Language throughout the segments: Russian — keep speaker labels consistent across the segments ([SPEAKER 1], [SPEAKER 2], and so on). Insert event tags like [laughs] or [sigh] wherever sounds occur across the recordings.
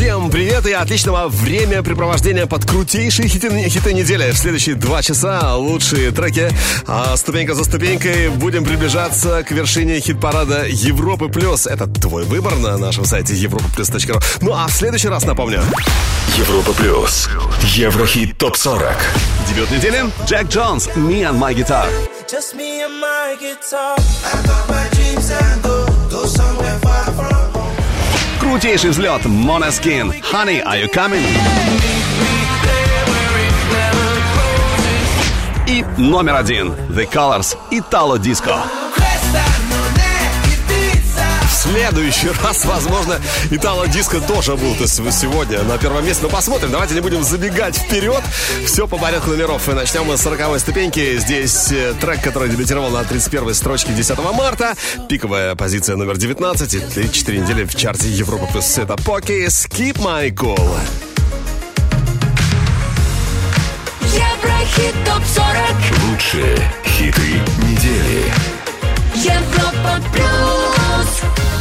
[SPEAKER 1] Всем привет и отличного времяпрепровождения под крутейшие хиты, хиты недели. В следующие два часа лучшие треки. А ступенька за ступенькой будем приближаться к вершине хит-парада Европы+. плюс. Это твой выбор на нашем сайте europaplus.ru. Ну а в следующий раз напомню.
[SPEAKER 2] Европа+. плюс. Еврохит ТОП-40.
[SPEAKER 1] Дебют недели. Джек Джонс. Me and my guitar.
[SPEAKER 3] Just me and my guitar.
[SPEAKER 1] Крутейший взлет. Моноскин. Honey, are you coming? И номер один. The Colors. Italo Disco. Disco следующий [laughs] раз, возможно, Итало Диско тоже будут сегодня на первом месте. Но посмотрим, давайте не будем забегать вперед. Все по порядку номеров. И начнем мы с 40 ступеньки. Здесь э, трек, который дебютировал на 31 строчке 10 марта. Пиковая позиция номер 19. И 4 недели в чарте Европы плюс это Поки. Skip My goal.
[SPEAKER 4] Еврохит ТОП-40
[SPEAKER 2] Лучшие хиты недели
[SPEAKER 4] Европа плюс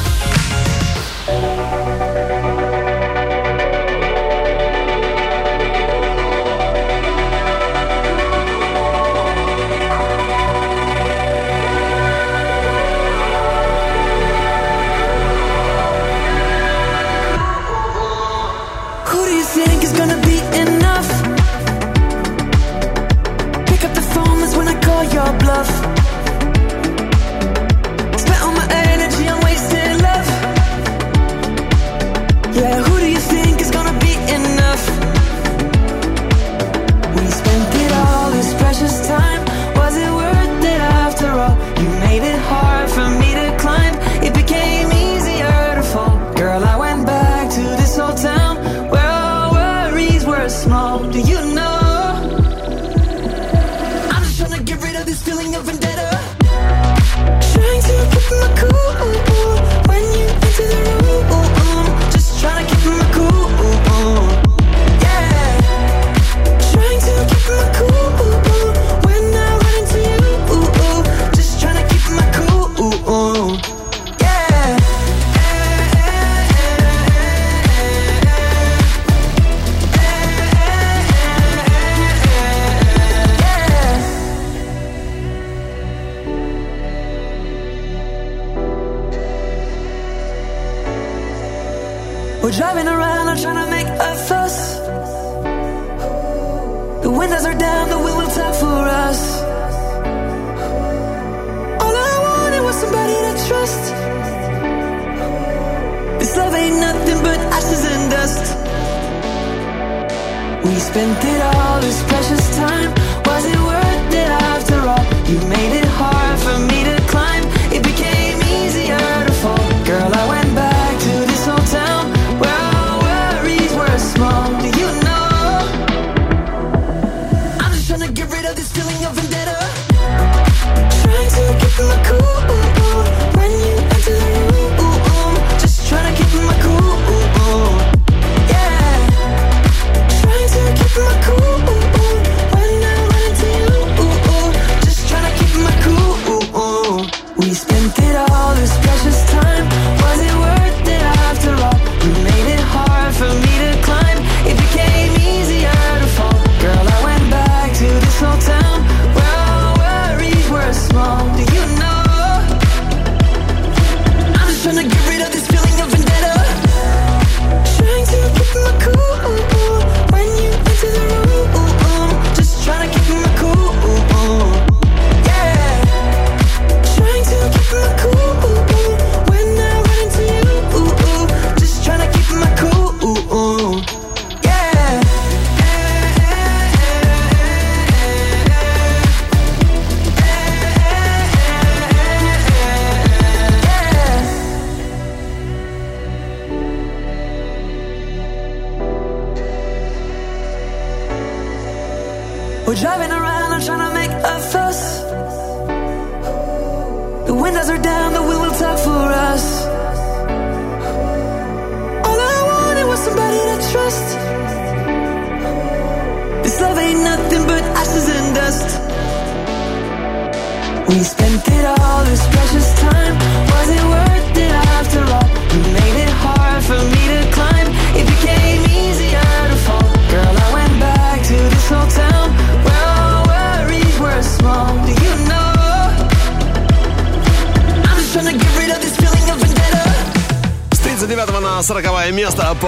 [SPEAKER 5] We spent it all, this precious time. Was it worth it after all? You made it.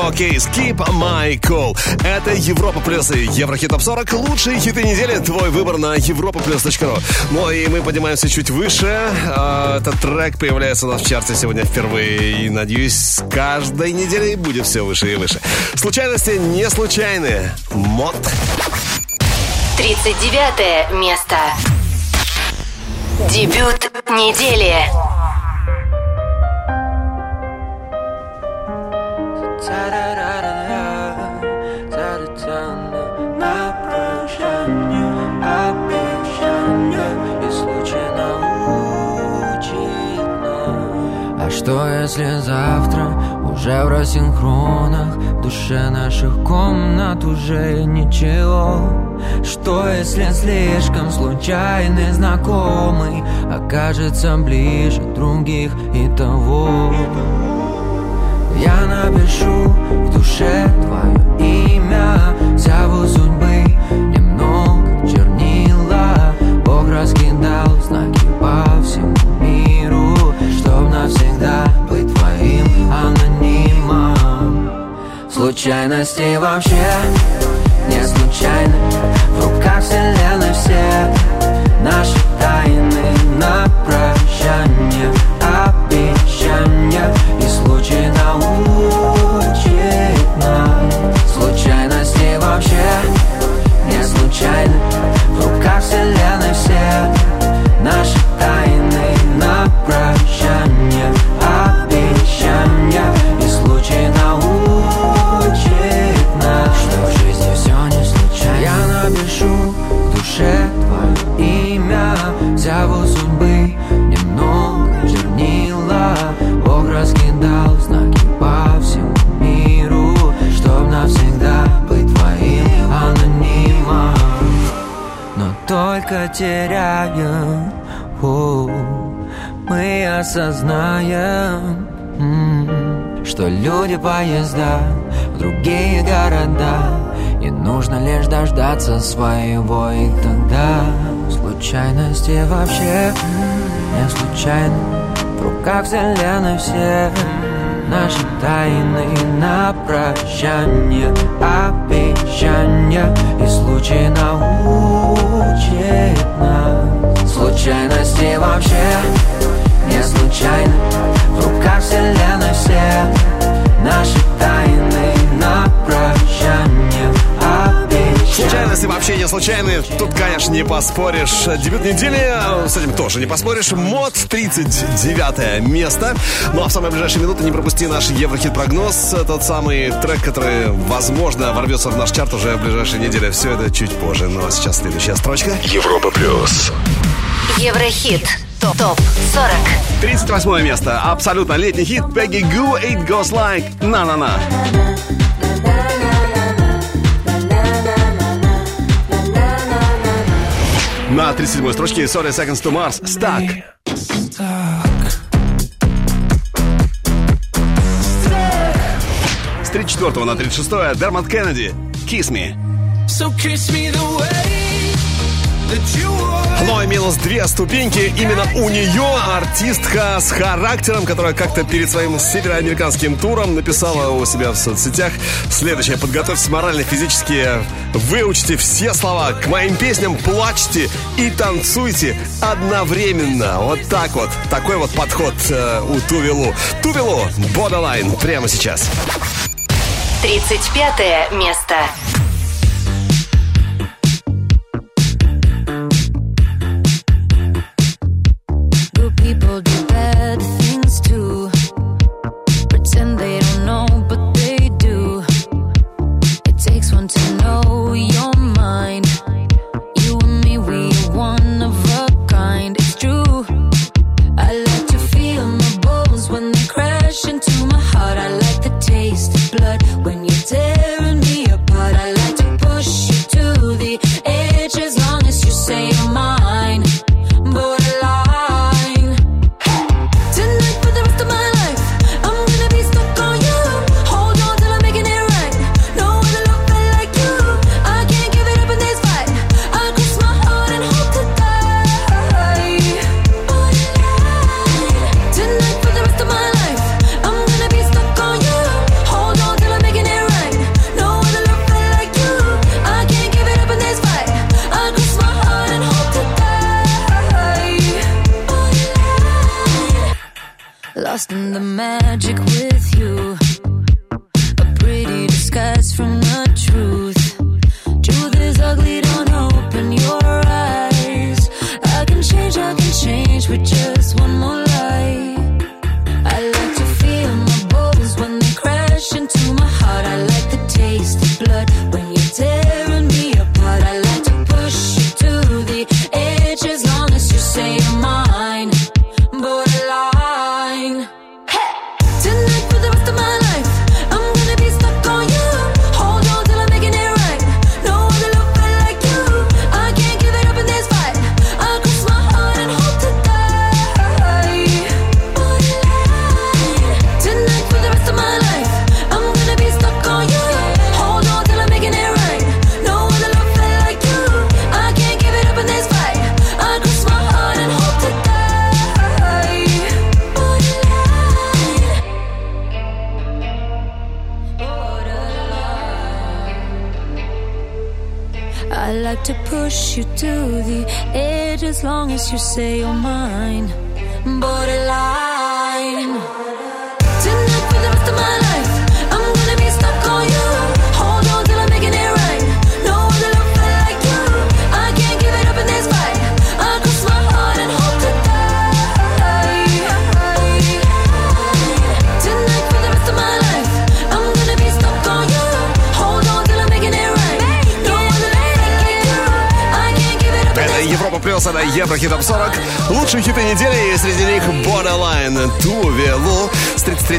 [SPEAKER 1] Кейс Keep My Cool. Это Европа Плюс и Еврохит Топ 40. Лучшие хиты недели. Твой выбор на europaplus.ru. Ну и мы поднимаемся чуть выше. А, Этот трек появляется у нас в чарте сегодня впервые. И, надеюсь, с каждой неделей будет все выше и выше. Случайности не случайные. Мод.
[SPEAKER 6] 39 место. Дебют недели.
[SPEAKER 7] Уже в душе наших комнат уже ничего. Что если слишком случайный знакомый Окажется ближе других и того? Я напишу в душе твое имя Зову судьбы немного чернила. Бог раскидал знаки по всему миру Чтоб навсегда быть твоим. Анонимом Случайности вообще? Не случайны В руках вселенной все Наши тайны на прощание Обещания. И случай научит нас. Случайности вообще не случайны В руках вселенной все только теряем. О, Мы осознаем Что люди поезда в другие города. И нужно лишь дождаться своего И тогда случайности вообще не случайны В руках вселенной все Наши тайны на прощание Обещания И случай научит нас. Случайности вообще не случайны. В руках вселенной все Наши тайны на прощание
[SPEAKER 1] Случайности вообще не случайные. Тут, конечно, не поспоришь. Дебют недели, с этим тоже не поспоришь. Мод 39 место. Ну а в самые ближайшие минуты не пропусти наш Еврохит-прогноз. Тот самый трек, который, возможно, ворвется в наш чарт уже в ближайшие недели. Все это чуть позже. Ну а сейчас следующая строчка.
[SPEAKER 2] Европа плюс.
[SPEAKER 6] Еврохит. Топ 40.
[SPEAKER 1] 38 место. Абсолютно летний хит. Peggy Goo, It Goes Like. На-на-на. На 37 строчке 40 Seconds to Mars. Stuck. С 34 на 36 Дермат Кеннеди. Kiss Me.
[SPEAKER 7] So kiss me the way that you want
[SPEAKER 1] Ну и минус две ступеньки. Именно у нее артистка с характером, которая как-то перед своим североамериканским туром написала у себя в соцсетях следующее. Подготовьтесь морально, физически, выучите все слова к моим песням, плачьте и танцуйте одновременно. Вот так вот. Такой вот подход э, у Тувелу. Тувелу, Borderline, прямо сейчас.
[SPEAKER 6] 35 место.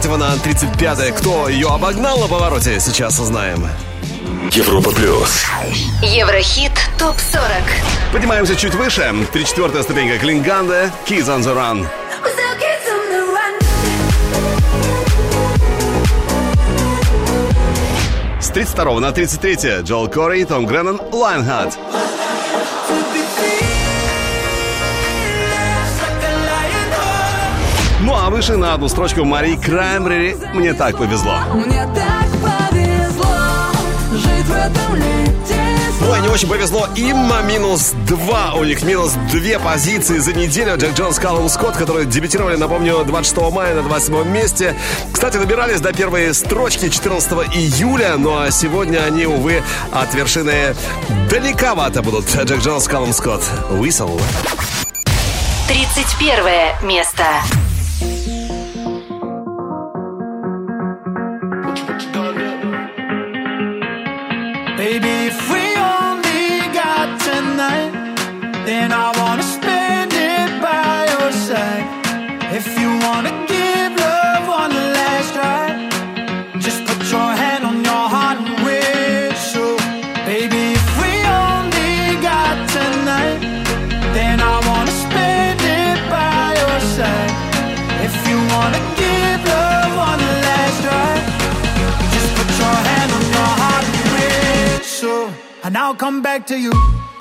[SPEAKER 1] 23 на 35. Кто ее обогнал на повороте, сейчас узнаем.
[SPEAKER 2] Европа плюс.
[SPEAKER 8] Еврохит топ-40.
[SPEAKER 1] Поднимаемся чуть выше. 34 ступенька Klingande. Kids on the Run. С 32 на 33 Joel Corry, и Tom Grennan, Lionheart. Lionheart. а выше на одну строчку Марии Краймбрери «Мне так повезло».
[SPEAKER 9] Мне так повезло жить в этом лете.
[SPEAKER 1] Ой, не очень повезло. Има минус 2. У них минус 2 позиции за неделю. Джек Джонс, Каллум Скотт, которые дебютировали, напомню, 26 мая на 27 месте. Кстати, добирались до первой строчки 14 июля, но ну, а сегодня они, увы, от вершины далековато будут. Джек Джонс, Каллум Скотт. Whistle.
[SPEAKER 8] 31 место.
[SPEAKER 10] to you.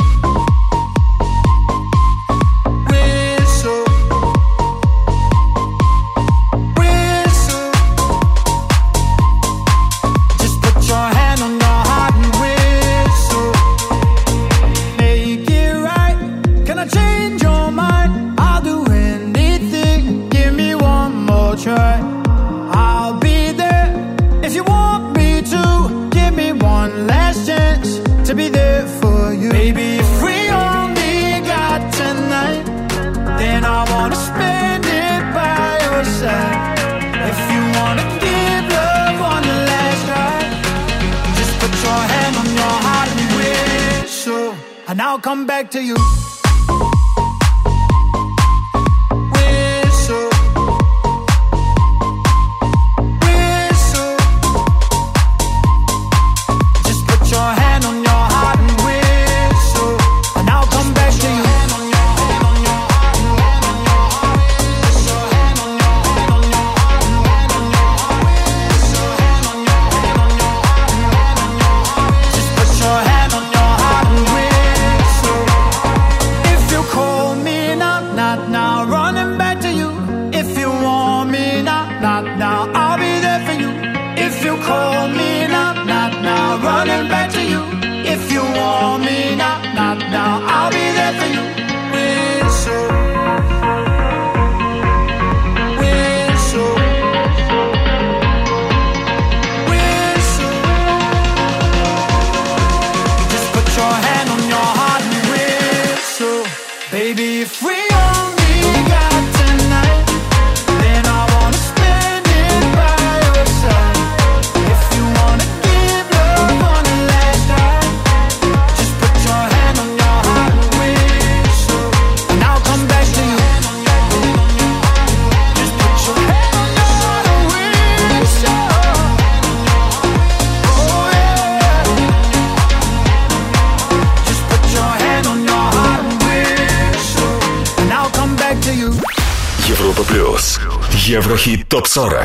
[SPEAKER 2] ТОП-40.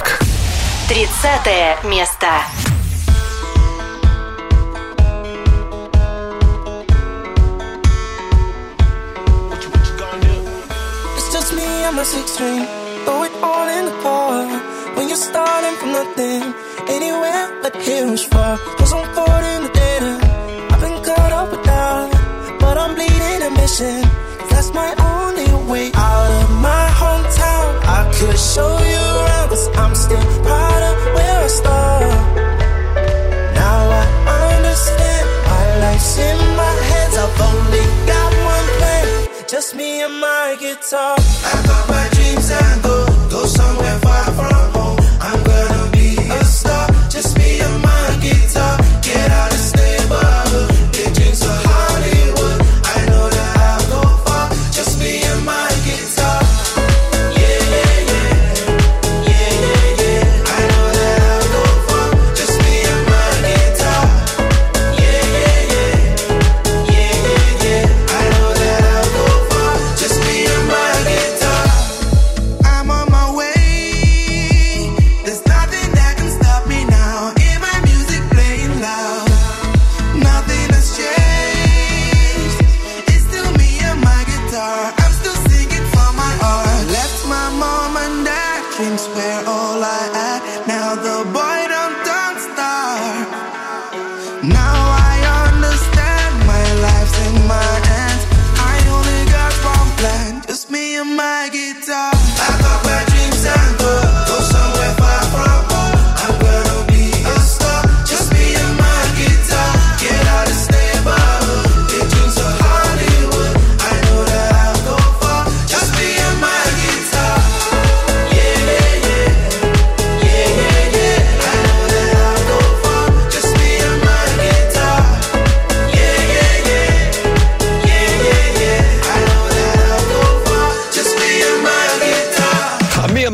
[SPEAKER 8] 30 место.
[SPEAKER 3] a six string. Throw it all in the car. When you're starting from nothing, anywhere but here's far. Cause I'm caught in the data. I've been cut off with but I'm bleeding ambition. That's my only way out of my hometown. I could show you. Guitar.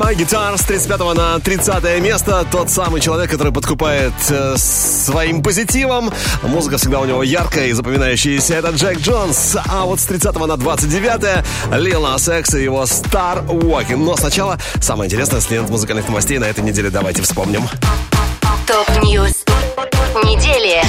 [SPEAKER 3] My Guitar
[SPEAKER 1] с 35 на 30 место. Тот самый человек, который подкупает э, своим позитивом. Музыка всегда у него яркая и запоминающаяся. Это Jax Jones. А вот с 30 на 29 Lil Nas X и его Star Walking. Но сначала самое интересное с лент музыкальных новостей на этой неделе. Давайте вспомним.
[SPEAKER 8] Top News. Недели.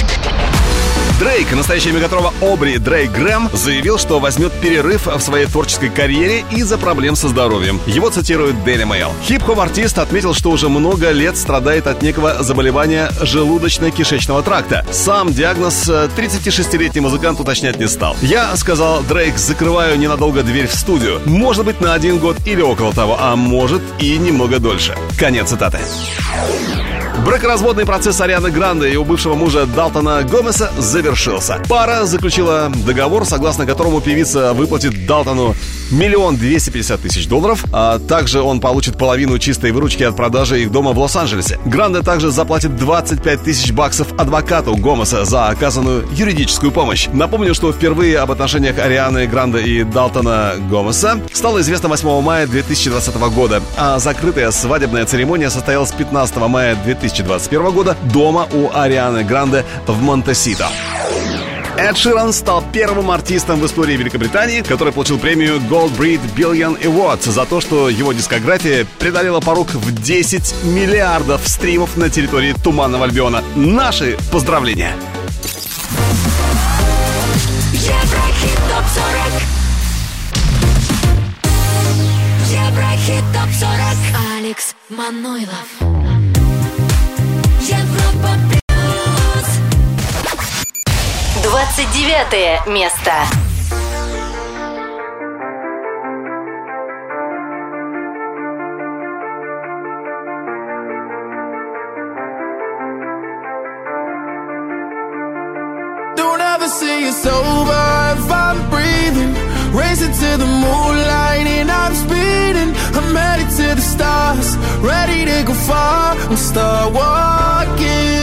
[SPEAKER 1] Дрейк, настоящая мегатрова Обри Дрейк Грэм, заявил, что возьмет перерыв в своей творческой карьере из-за проблем со здоровьем. Его цитирует Daily Mail. Хип-хоп-артист отметил, что уже много лет страдает от некого заболевания желудочно-кишечного тракта. Сам диагноз э, 36-летний музыкант уточнять не стал. Я, сказал Дрейк, закрываю ненадолго дверь в студию. Может быть, на один год или около того, а может и немного дольше. Конец цитаты. Бракоразводный процесс Арианы Гранде и у бывшего мужа Далтона Гомеса завершился. Пара заключила договор, согласно которому певица выплатит Далтону миллион двести пятьдесят тысяч долларов, а также он получит половину чистой выручки от продажи их дома в Лос-Анджелесе. Гранде также заплатит 25 тысяч баксов адвокату Гомеса за оказанную юридическую помощь. Напомню, что впервые об отношениях Арианы Гранде и Далтона Гомеса стало известно 8 мая 2020 года, а закрытая свадебная церемония состоялась 15 мая 2021 года дома у Арианы Гранде в Монтесито. Эд Ширан стал первым артистом в истории Великобритании, который получил премию Gold Breed Billion Awards за то, что его дискография преодолела порог в 10 миллиардов стримов на территории Туманного Альбиона. Наши поздравления!
[SPEAKER 6] Еврохит ТОП-40 Еврохит ТОП-40 Алекс Манойлов Европа
[SPEAKER 8] 29 место.
[SPEAKER 11] Don't ever if I'm breathing. Racing to the moonlight and I'm speeding. I'm headed to the stars, ready to go far. I'm start walking.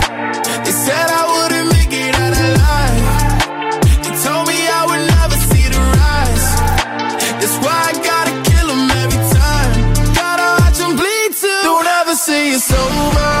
[SPEAKER 11] It's over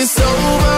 [SPEAKER 11] it's over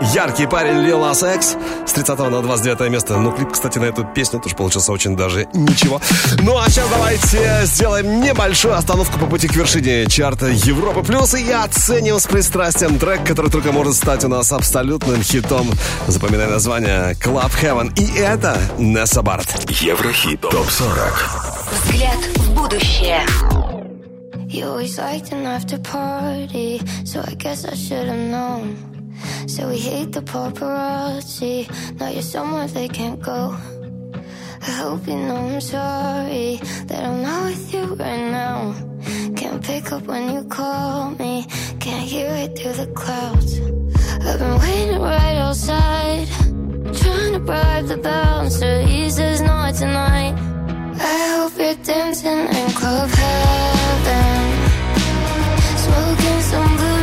[SPEAKER 1] Яркий парень Nas X с 30 на 29 место. Ну, клип, кстати, на эту песню тоже получился очень даже ничего. Ну, а сейчас давайте сделаем небольшую остановку по пути к вершине чарта Европы Плюс и оценим с пристрастием трек, который только может стать у нас абсолютным хитом. Запоминай название Club Heaven. И это Несса Барт.
[SPEAKER 2] Еврохит ТОП-40
[SPEAKER 8] Взгляд в будущее.
[SPEAKER 12] You always liked an after party, so I guess I should have known. So we hate the paparazzi. Now you're somewhere they can't go. I hope you know I'm sorry that I'm not with you right now. Can't pick up when you call me, can't hear it through the clouds. I've been waiting right outside, trying to bribe the bouncer. He says no tonight. I hope you're dancing in club heaven, smoking some blue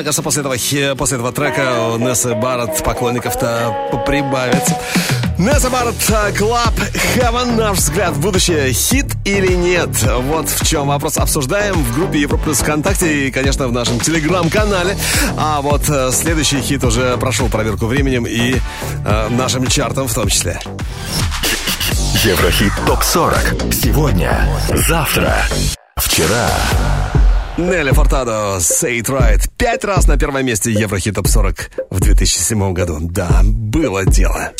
[SPEAKER 4] мне кажется, после этого, после этого трека у Нессы Барретт поклонников-то прибавится. Несса Барретт, э, Club Heaven, наш взгляд, будущее, хит или нет? Вот в чем вопрос обсуждаем в группе Европа Плюс ВКонтакте и, конечно, в нашем Телеграм-канале. А вот э, следующий хит уже прошел проверку временем и э, нашим чартом в том числе.
[SPEAKER 2] Еврохит ТОП-40. Сегодня, завтра, вчера.
[SPEAKER 4] Нелли Фортадо, Say It Right. Пять раз на первом месте Еврохит Топ 40 в 2007 году. Да, было дело.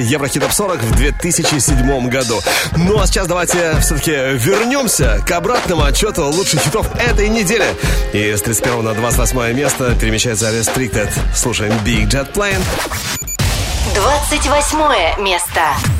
[SPEAKER 4] Еврохит Топ 40 в 2007 году. Ну а сейчас давайте все-таки вернемся к обратному отчету лучших хитов этой недели. И с 31 на 28 место перемещается Restricted. Слушаем Big Jet Plane.
[SPEAKER 13] 28 место.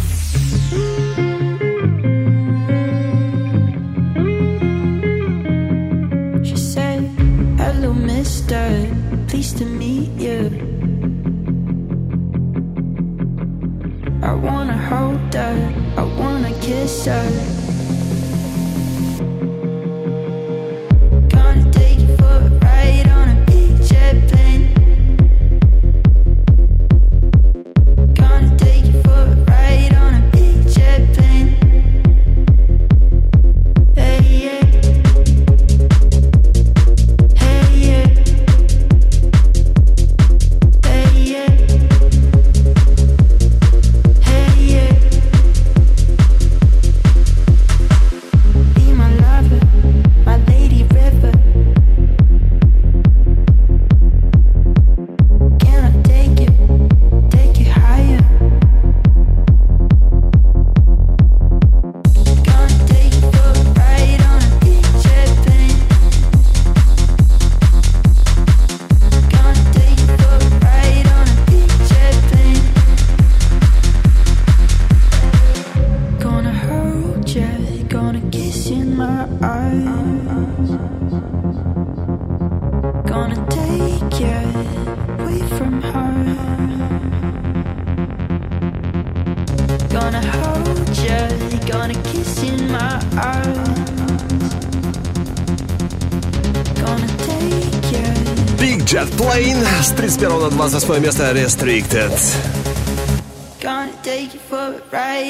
[SPEAKER 1] 31 на 28 место Restricted.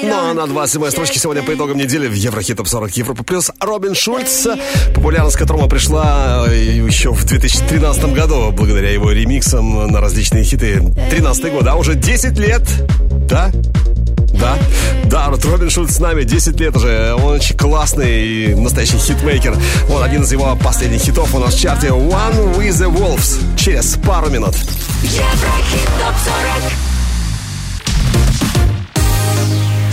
[SPEAKER 1] Ну а на
[SPEAKER 14] а
[SPEAKER 1] 27 строчке сегодня по итогам недели в Еврохит Топ 40 Европа Плюс Робин Шульц, популярность которого пришла э, еще в 2013 году благодаря его ремиксам на различные хиты. 13 год, а уже 10 лет, да? Да, да, вот Робин Шульц с нами 10 лет уже. Он очень классный и настоящий хитмейкер. Вот один из его последних хитов у нас в чарте One with the Wolves через пару минут.
[SPEAKER 6] Еврохит ТОП-40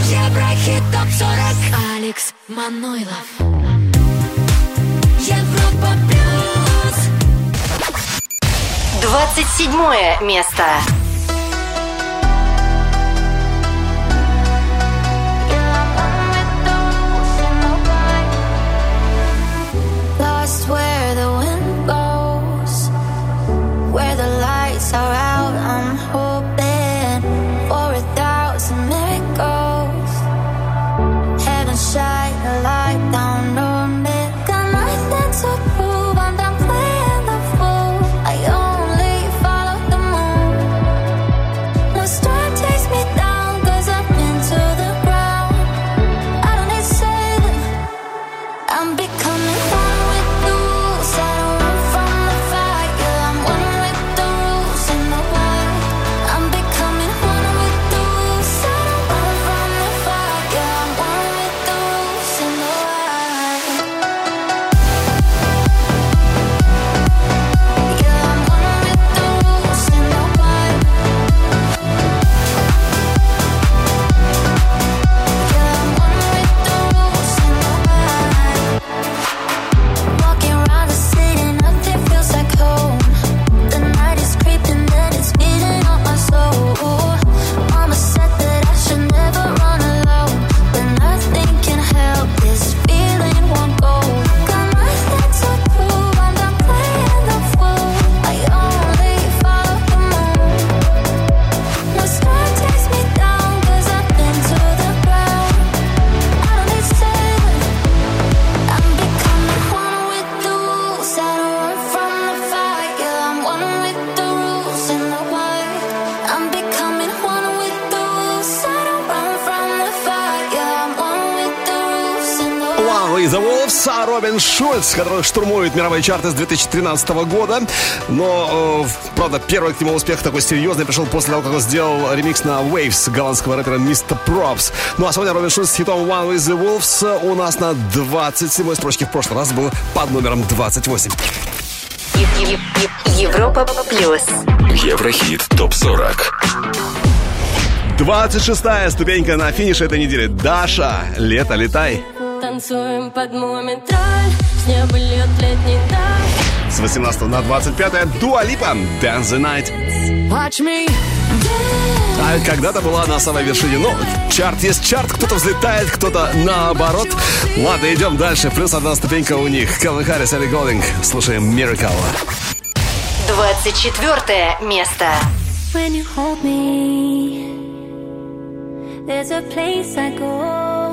[SPEAKER 6] Еврохит ТОП-40 Алекс Манойлов. Европа Плюс.
[SPEAKER 12] 27 место.
[SPEAKER 1] Робин Шульц, который штурмует мировые чарты с 2013 года. Но, э, правда, первый к нему успех такой серьезный пришел после того, как он сделал ремикс на Waves голландского рэпера Mr. Props. Ну а сегодня Робин Шульц с хитом One with the Wolves у нас на 27 строчке. В прошлый раз был под номером 28.
[SPEAKER 12] Е- е- е- Европа плюс.
[SPEAKER 2] Еврохит топ 40.
[SPEAKER 1] 26 ступенька на финише этой недели. Даша, лето, летай.
[SPEAKER 15] Танцуем под моменталь С неба льет летний дождь
[SPEAKER 1] С 18 на 25 Дуа Липа, Dance the Night.
[SPEAKER 15] Watch me
[SPEAKER 1] А когда-то была на самой вершине. Ну, чарт есть чарт, кто-то взлетает, кто-то наоборот. Ладно, идем дальше. Плюс одна ступенька у них. Кэлвин Харрис, Элли Голдинг. Слушаем Miracle.
[SPEAKER 12] 24 место.
[SPEAKER 15] When you hold me There's a place I go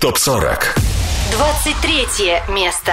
[SPEAKER 2] ТОП-40.
[SPEAKER 11] 23 место.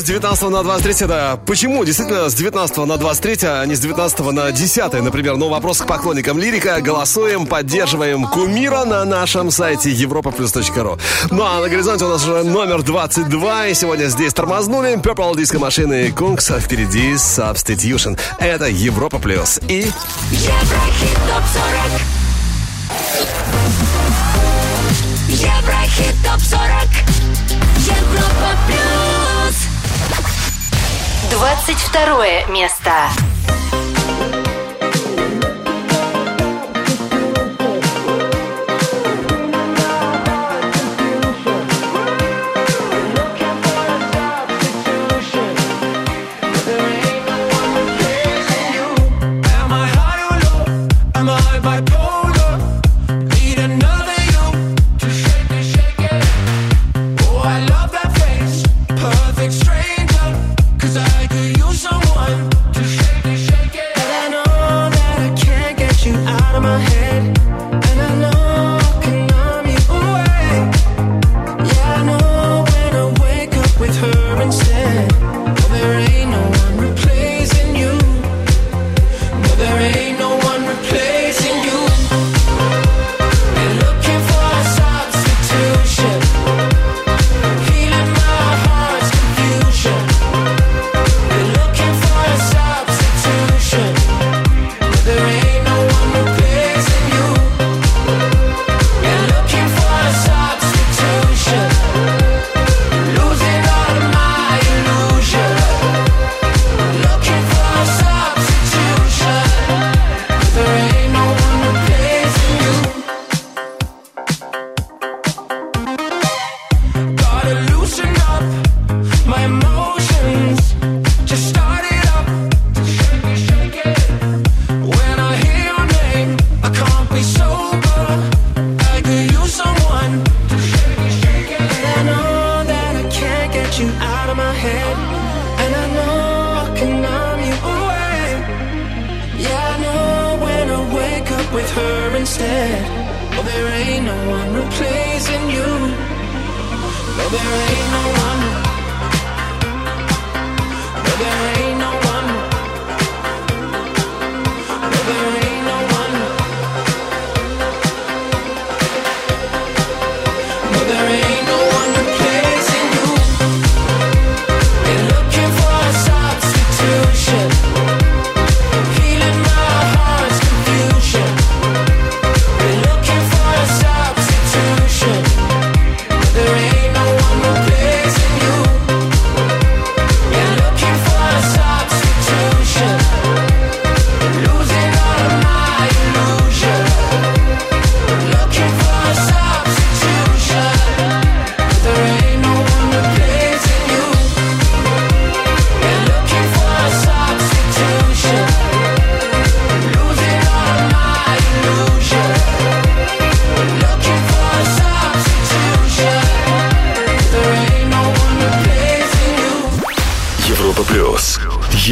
[SPEAKER 16] с
[SPEAKER 1] 19 на 23, да. Почему действительно с 19 на 23, а не с 19 на 10, например? Ну вопрос к поклонникам лирика. Голосуем, поддерживаем кумира на нашем сайте europaplus.ru. Ну а на горизонте у нас уже номер 22, и сегодня здесь тормознули Purple Disco Машины и Кункс, а впереди Substitution. Это Европа Плюс и...
[SPEAKER 6] Еврохит ТОП 40 Еврохит ТОП 40 Европа Плюс
[SPEAKER 11] 22 место.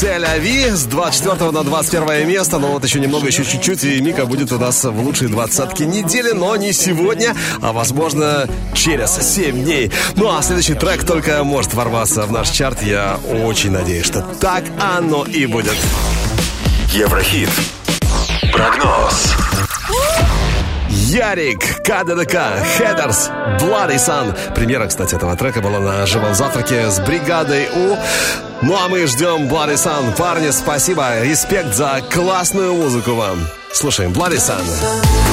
[SPEAKER 1] Цель Ави с 24 на 21 место. Но вот еще немного, еще чуть-чуть, и Мика будет у нас в лучшей двадцатке недели, но не сегодня, а, возможно, через 7 дней. Ну, а следующий трек только может ворваться в наш чарт. Я очень надеюсь, что так оно и будет.
[SPEAKER 2] Еврохит. Прогноз.
[SPEAKER 1] Ярик, КДДК, Хедерс, Bloody Sun. Премьера, кстати, этого трека была на живом завтраке с бригадой У. Ну а мы ждем Bloody Sun. Парни, спасибо, респект за классную музыку вам. Слушаем Bloody Sun.
[SPEAKER 17] Bloody Sun.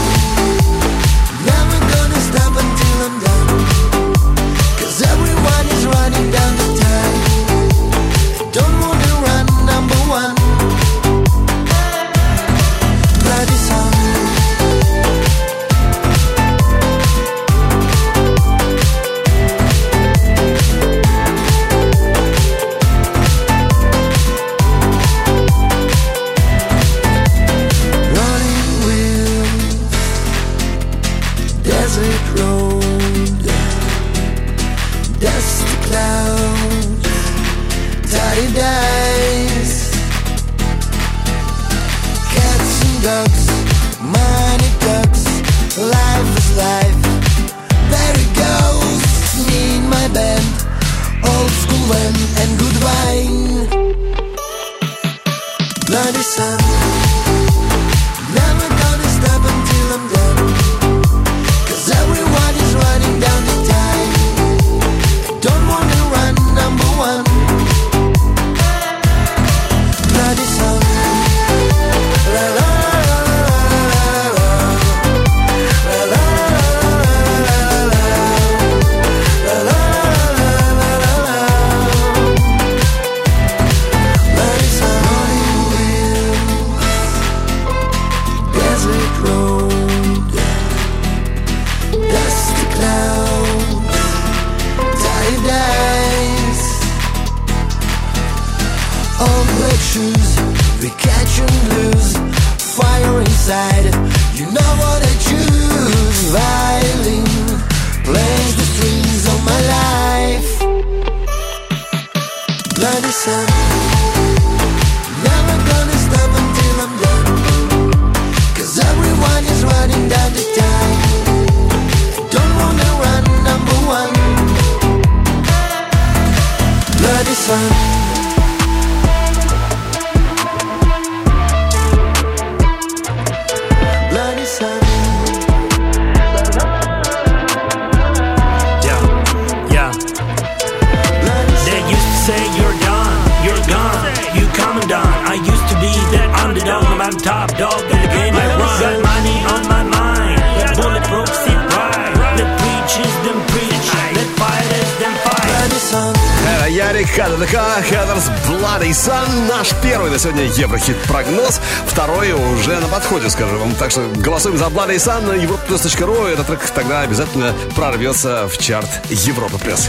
[SPEAKER 1] Так что голосуем за Bloody Sun на europlus.ru. Этот трек тогда обязательно прорвется в чарт Европа+. плюс.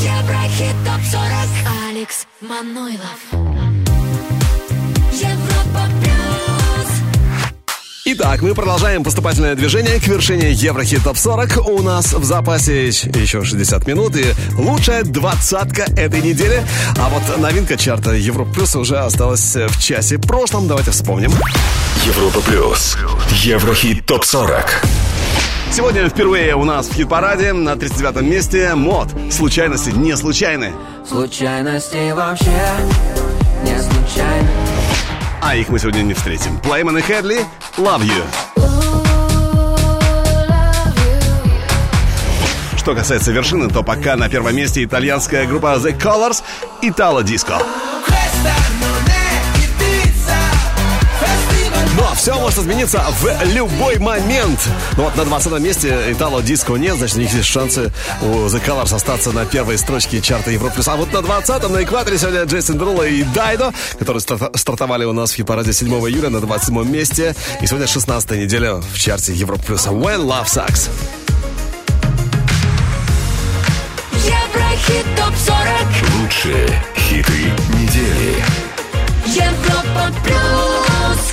[SPEAKER 6] Еврохит ТОП-40 Алекс Манойлов Европа плюс
[SPEAKER 1] Итак, мы продолжаем поступательное движение к вершине Еврохит Топ 40. У нас в запасе еще 60 минут и лучшая двадцатка этой недели. А вот новинка чарта Европа Плюс уже осталась в часе прошлом. Давайте вспомним.
[SPEAKER 2] Европа плюс. Еврохит топ 40.
[SPEAKER 1] Сегодня впервые у нас в хит-параде на 39-м месте мод. Случайности не случайны.
[SPEAKER 7] Случайности вообще.
[SPEAKER 1] А их мы сегодня не встретим. Плейман и Хедли «Love You». Что касается вершины, то пока на первом месте итальянская группа The Colors «Итало Диско». Все может измениться в любой момент. Ну вот на 20 месте Итало Диско нет, значит, у них есть шансы у The Colors остаться на первой строчке чарта Европы. А вот на 20-м на экваторе сегодня Джейсон Дерула и Дайдо, которые стартовали у нас в хит-параде 7 июля на 27 месте. И сегодня 16 неделя в чарте Европа Плюса. When Love Sucks.
[SPEAKER 6] Еврохит ТОП-40
[SPEAKER 2] Лучшие хиты недели.
[SPEAKER 6] Европа плюс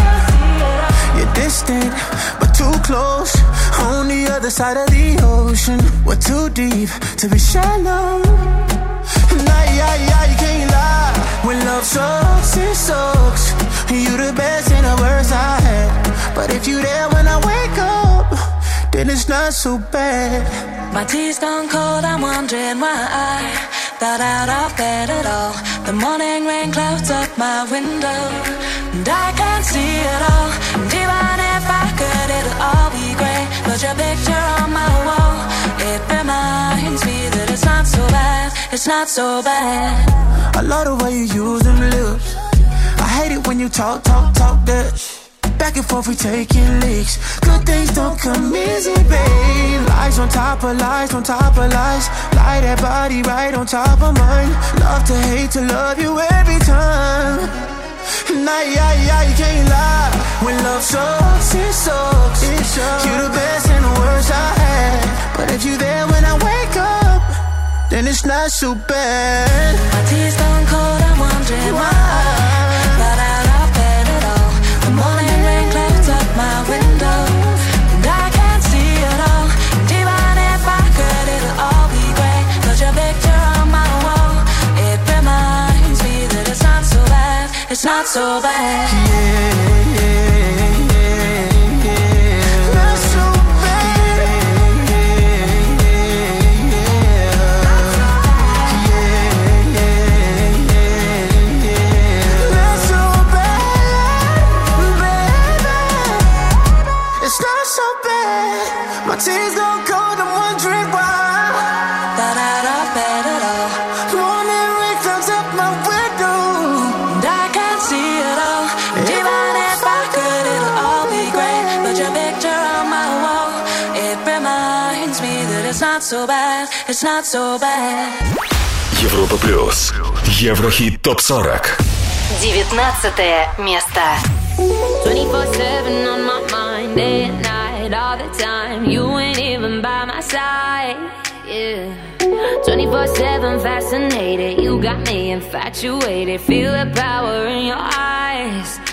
[SPEAKER 17] You're distant, but too close. On the other side of the ocean, we're too deep to be shallow. Nah, yeah, yeah, you can't lie. When love sucks, it sucks. You the best and the worst I had. But if you there when I wake up, then it's not so bad.
[SPEAKER 5] My tea's gone cold, I'm wondering why I got out of bed at all. The morning rain clouds up my window, and I can't see it all. And all be grey. But your picture on my wall, it reminds me that it's not so bad, it's not so bad.
[SPEAKER 17] I love the way you use them lips. I hate it when you talk, talk, talk that. Back and forth, we taking leaks. Good things don't come easy, babe. Lies on top of lies, on top of lies. Lie that body right on top of mine. Love to hate to love you every time. Nah, yeah, yeah, you can't lie. When love sucks, it sucks. It sucks. You the best and the worst I had. But if you're there when I wake up, then it's not so bad.
[SPEAKER 5] My tea's gone cold, I'm wondering why It's not so bad. Not
[SPEAKER 17] it's not so bad.
[SPEAKER 5] It's not so bad.
[SPEAKER 2] Европа плюс. Еврохит топ 40.
[SPEAKER 8] 19 место.
[SPEAKER 4] 24-7 on my mind, day and night, all the time. You ain't even by my side, yeah. 24-7 fascinated, you got me infatuated. Feel the power in your eyes, eyes.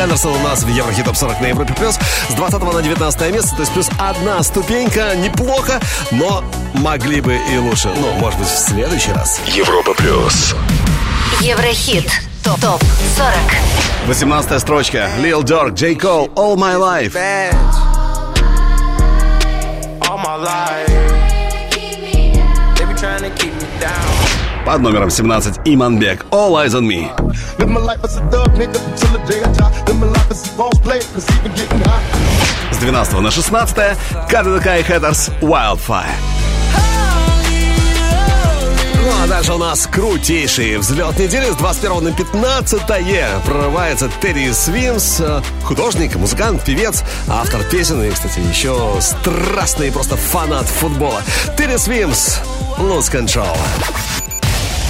[SPEAKER 1] Хендерсон у нас в Еврохит Топ 40 на Европе Плюс. С 20 на 19 место, то есть плюс одна ступенька. Неплохо, но могли бы и лучше. Ну, может быть, в следующий раз.
[SPEAKER 2] Европа плюс.
[SPEAKER 8] Еврохит. Топ ТОП 40.
[SPEAKER 1] 18 строчка. Lil Durk, J. Cole, All My Life.
[SPEAKER 18] all my life. They be trying to keep me down.
[SPEAKER 1] Под номером 17 Иманбек, All Eyes on Me. С 12 на 16 КДК и Headers, Wildfire. Ну а дальше у нас крутейший взлет недели с 21 на 15 прорывается Терри Свимс, художник, музыкант, певец, автор песен и, кстати, еще страстный просто фанат футбола. Терри Свимс, Lose Control.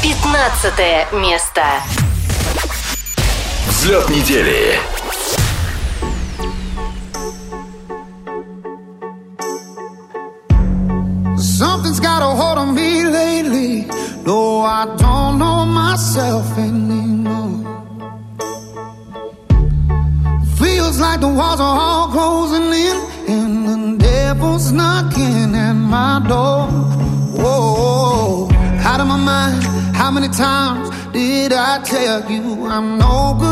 [SPEAKER 8] 15 место.
[SPEAKER 2] Взлет недели.
[SPEAKER 19] Something's got a hold on me lately. No, I don't know myself anymore. Feels like the walls are all closing in, and the devil's knocking at my door. Whoa, out of my mind. How many times did I tell you I'm no good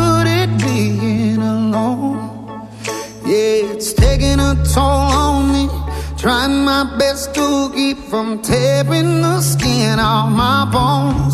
[SPEAKER 19] From tearing the skin off my bones.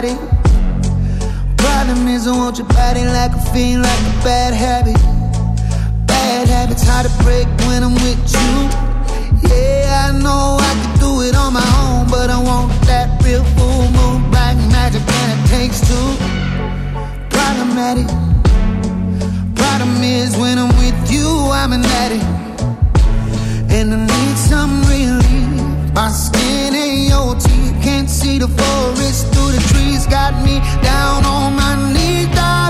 [SPEAKER 19] body. Problem is, I want your body like a fiend, like a bad habit. Bad habits hard to break when I'm with you. Yeah, I know I can do it on my own, but I want that real full moon, black magic, and it takes two. Problematic. Problem is, when I'm with you, I'm an addict, and I need some relief. My skin ain't your can't see the forest through the trees. Got me down on my knees, darling.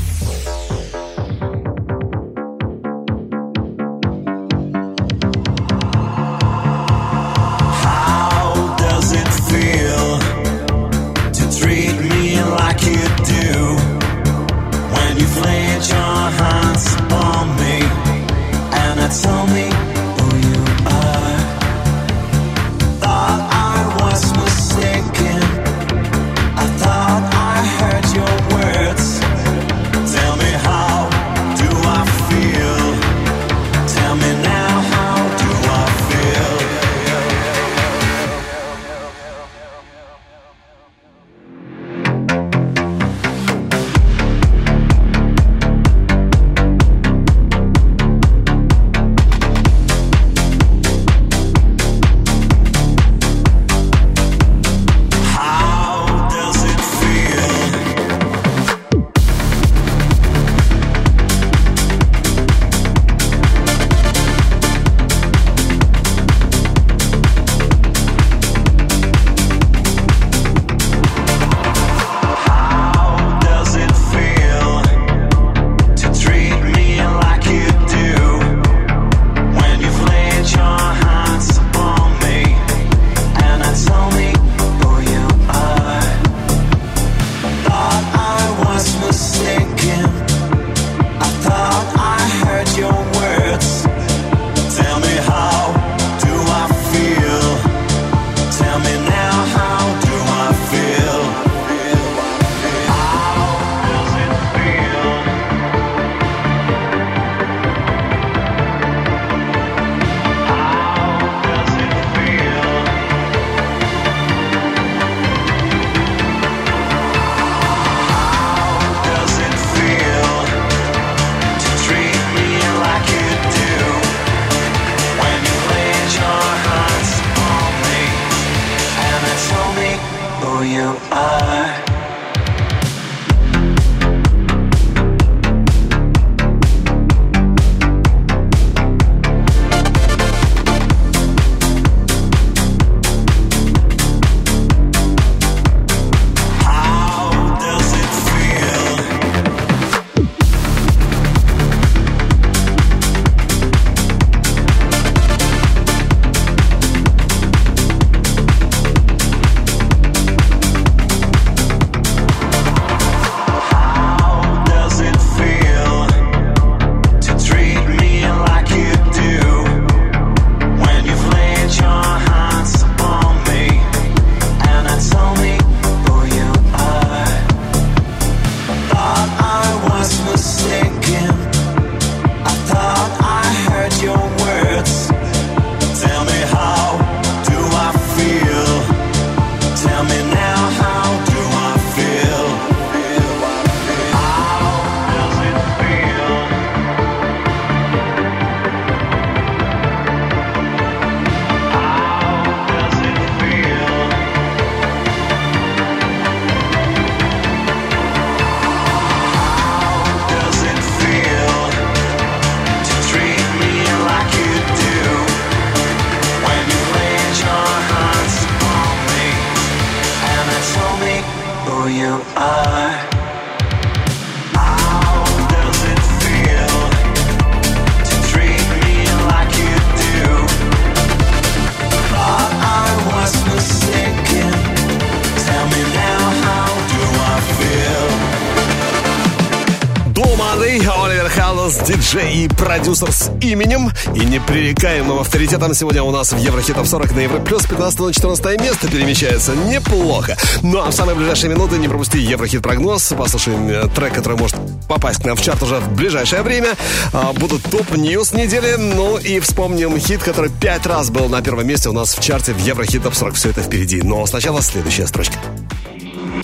[SPEAKER 1] Именем и непререкаемым авторитетом сегодня у нас в Еврохит Топ 40 на Европе Плюс 15 на 14 место перемещается. Неплохо. Ну а в самые ближайшие минуты не пропусти Еврохит прогноз. Послушаем э, трек, который может попасть к нам в чарт уже в ближайшее время. А, Будут top news недели. Ну и вспомним хит, который пять раз был на первом месте у нас в чарте в Еврохит Топ 40. Все это впереди. Но сначала следующая строчка.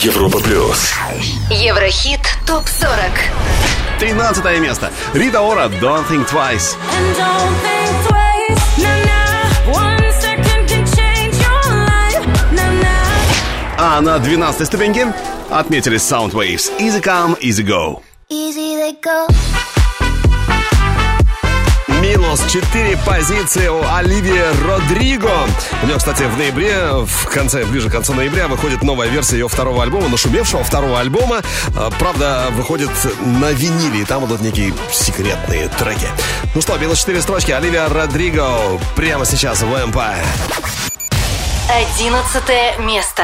[SPEAKER 2] Европа плюс.
[SPEAKER 6] Еврохит ТОП-40.
[SPEAKER 1] 13 место. Рита Ора, Don't Think Twice.
[SPEAKER 15] And don't think twice. Nah, nah. One second can change your life. Nah, nah.
[SPEAKER 1] А на 12 ступеньке отметились Soundwaves. Easy Come, Easy Go.
[SPEAKER 15] Easy they go.
[SPEAKER 1] Минус 4 позиции у Оливии Родриго. У нее, кстати, в ноябре, в конце, ближе к концу ноября, выходит новая версия ее второго альбома, нашумевшего второго альбома. А, Правда, выходит на виниле, и там будут некие секретные треки. Ну что, минус 4 строчки. Оливия Родриго прямо сейчас в Empire.
[SPEAKER 6] Одиннадцатое место.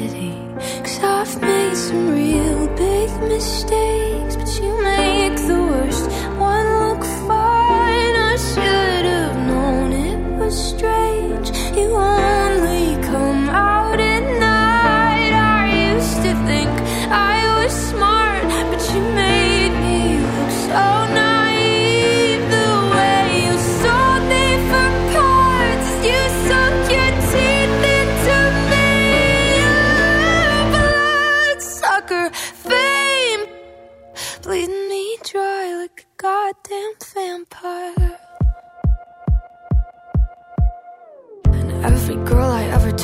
[SPEAKER 13] I've made some real big mistakes, but you make the worst one look fine. I should have known it was strange. You only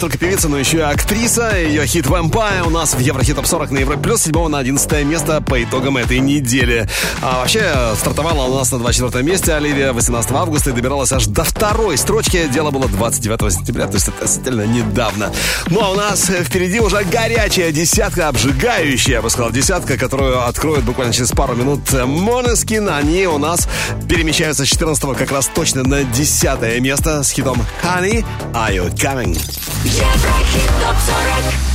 [SPEAKER 1] только певица, но еще и актриса. Ее хит Vampire у нас в Еврохит Топ 40 на Европе Плюс 7 на 11 место по итогам этой недели. А вообще, стартовала у нас на 24 месте Оливия 18 августа и добиралась аж до второй строчки. Дело было 29 сентября, то есть относительно недавно. Ну а у нас впереди уже горячая десятка, обжигающая, я бы сказал, десятка, которую откроют буквально через пару минут Монескин. Они у нас перемещаются с 14 как раз точно на 10 место с хитом Honey, Are You Coming?
[SPEAKER 5] Еврохит топ 40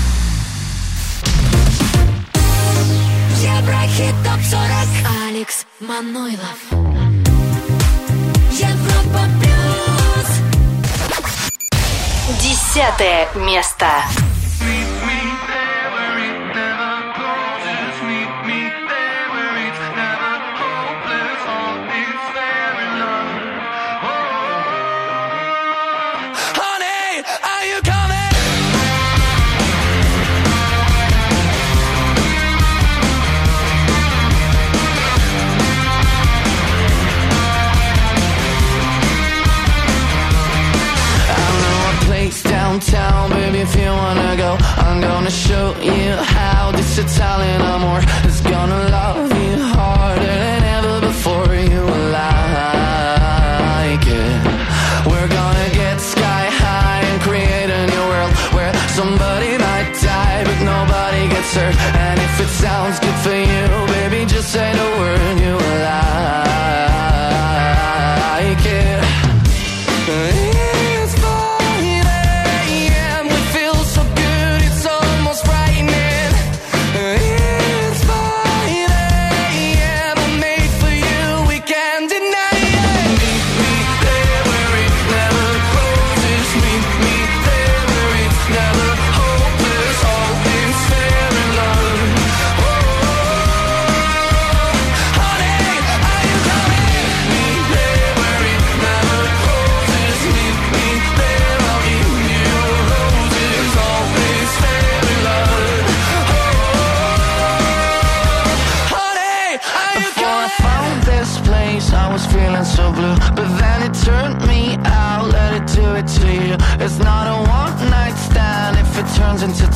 [SPEAKER 5] Еврохит топ 40 Алекс Манойлов. Европа плюс.
[SPEAKER 6] Десятое место.
[SPEAKER 11] I'm gonna show you how this Italian amor is gonna love you harder than ever before. You like it. We're gonna get sky high and create a new world Where somebody might die, but nobody gets hurt. And if it sounds good for you,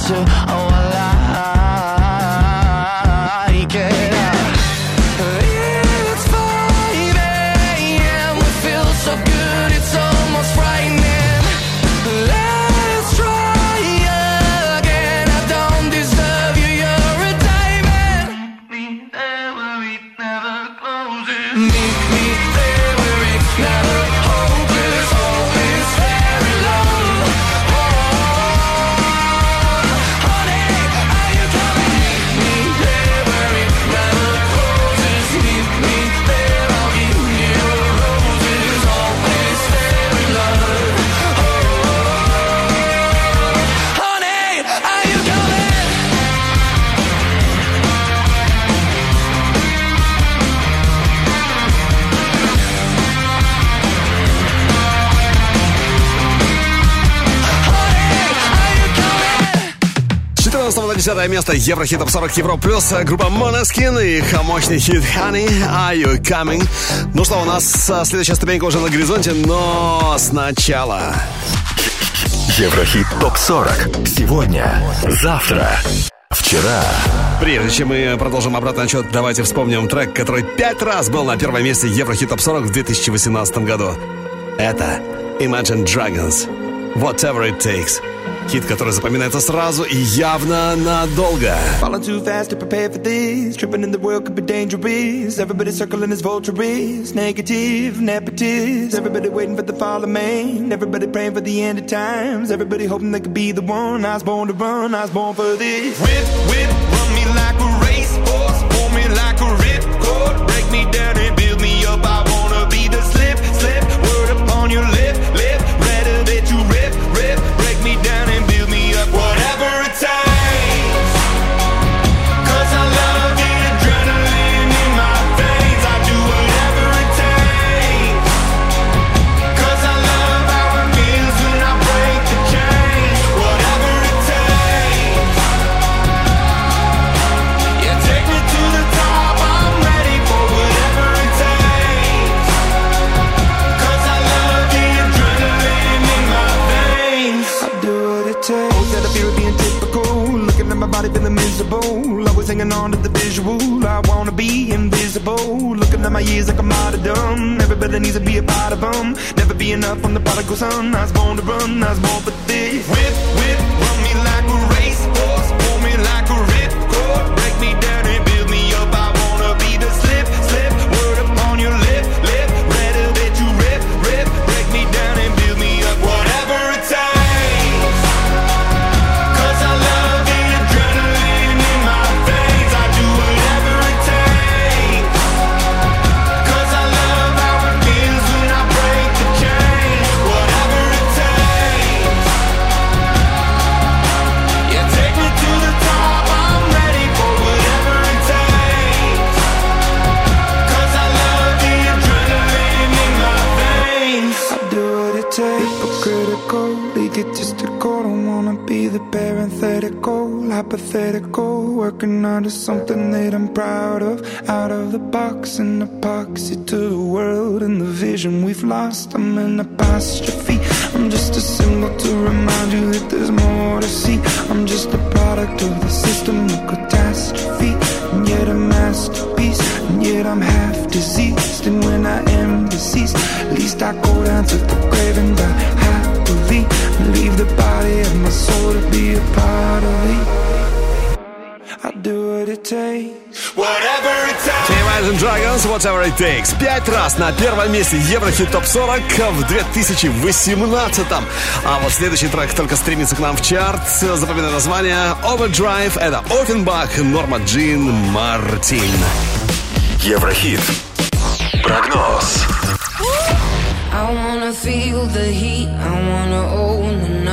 [SPEAKER 11] to
[SPEAKER 1] место Еврохит Топ 40 Евро Плюс Группа Måneskin и их мощный хит Honey, Are You Coming? Ну что, у нас а, следующая ступенька уже на горизонте, но сначала...
[SPEAKER 2] Еврохит ТОП-40. Сегодня, завтра, вчера.
[SPEAKER 1] Прежде чем мы продолжим обратный отчет, давайте вспомним трек, который пять раз был на первом месте Еврохит Топ 40 в 2018 году. Это Imagine Dragons. Whatever it takes. Хит, который запоминается сразу и явно надолго.
[SPEAKER 20] Falling too fast to prepare for this. Tripping in the world could be dangerous. Everybody circling as vultures. Negative, nepotist. Everybody waiting for the fall of man. Everybody praying for the end of times. Everybody hoping they could be the one. I was born to run. I was born for this. Whip, whip, run me like a racehorse. Pull me like a ripcord. Break me down and build me up. I wanna be the slip, slip. Word upon your lip, hanging on to the visual. I wanna be invisible. Looking at my years like I'm out of dumb. Everybody needs to be a part of them. Never be enough from the prodigal son. I was born to run, I was born for this. Whip, whip, hypothetical. Working onto something that I'm proud of. Out of the box, an epoxy to the world and the vision we've lost. I'm an apostrophe. I'm just a symbol to remind you that there's more to see. I'm just a product of the system of catastrophe. And yet a masterpiece, and yet I'm half diseased. And when I am deceased, at least I go down to the grave and die happily. And leave the body of my soul to be a part of me. It takes. Whatever it takes.
[SPEAKER 1] Imagine Dragons, Whatever It Takes. Пять раз на первом месте Еврохит Топ 40 в 2018 А вот следующий трек только стремится к нам в чарт. Запоминай название Overdrive. Это Оффенбах, Норма Джин, Мартин.
[SPEAKER 2] Еврохит. Прогноз.
[SPEAKER 5] I wanna feel the heat, I wanna own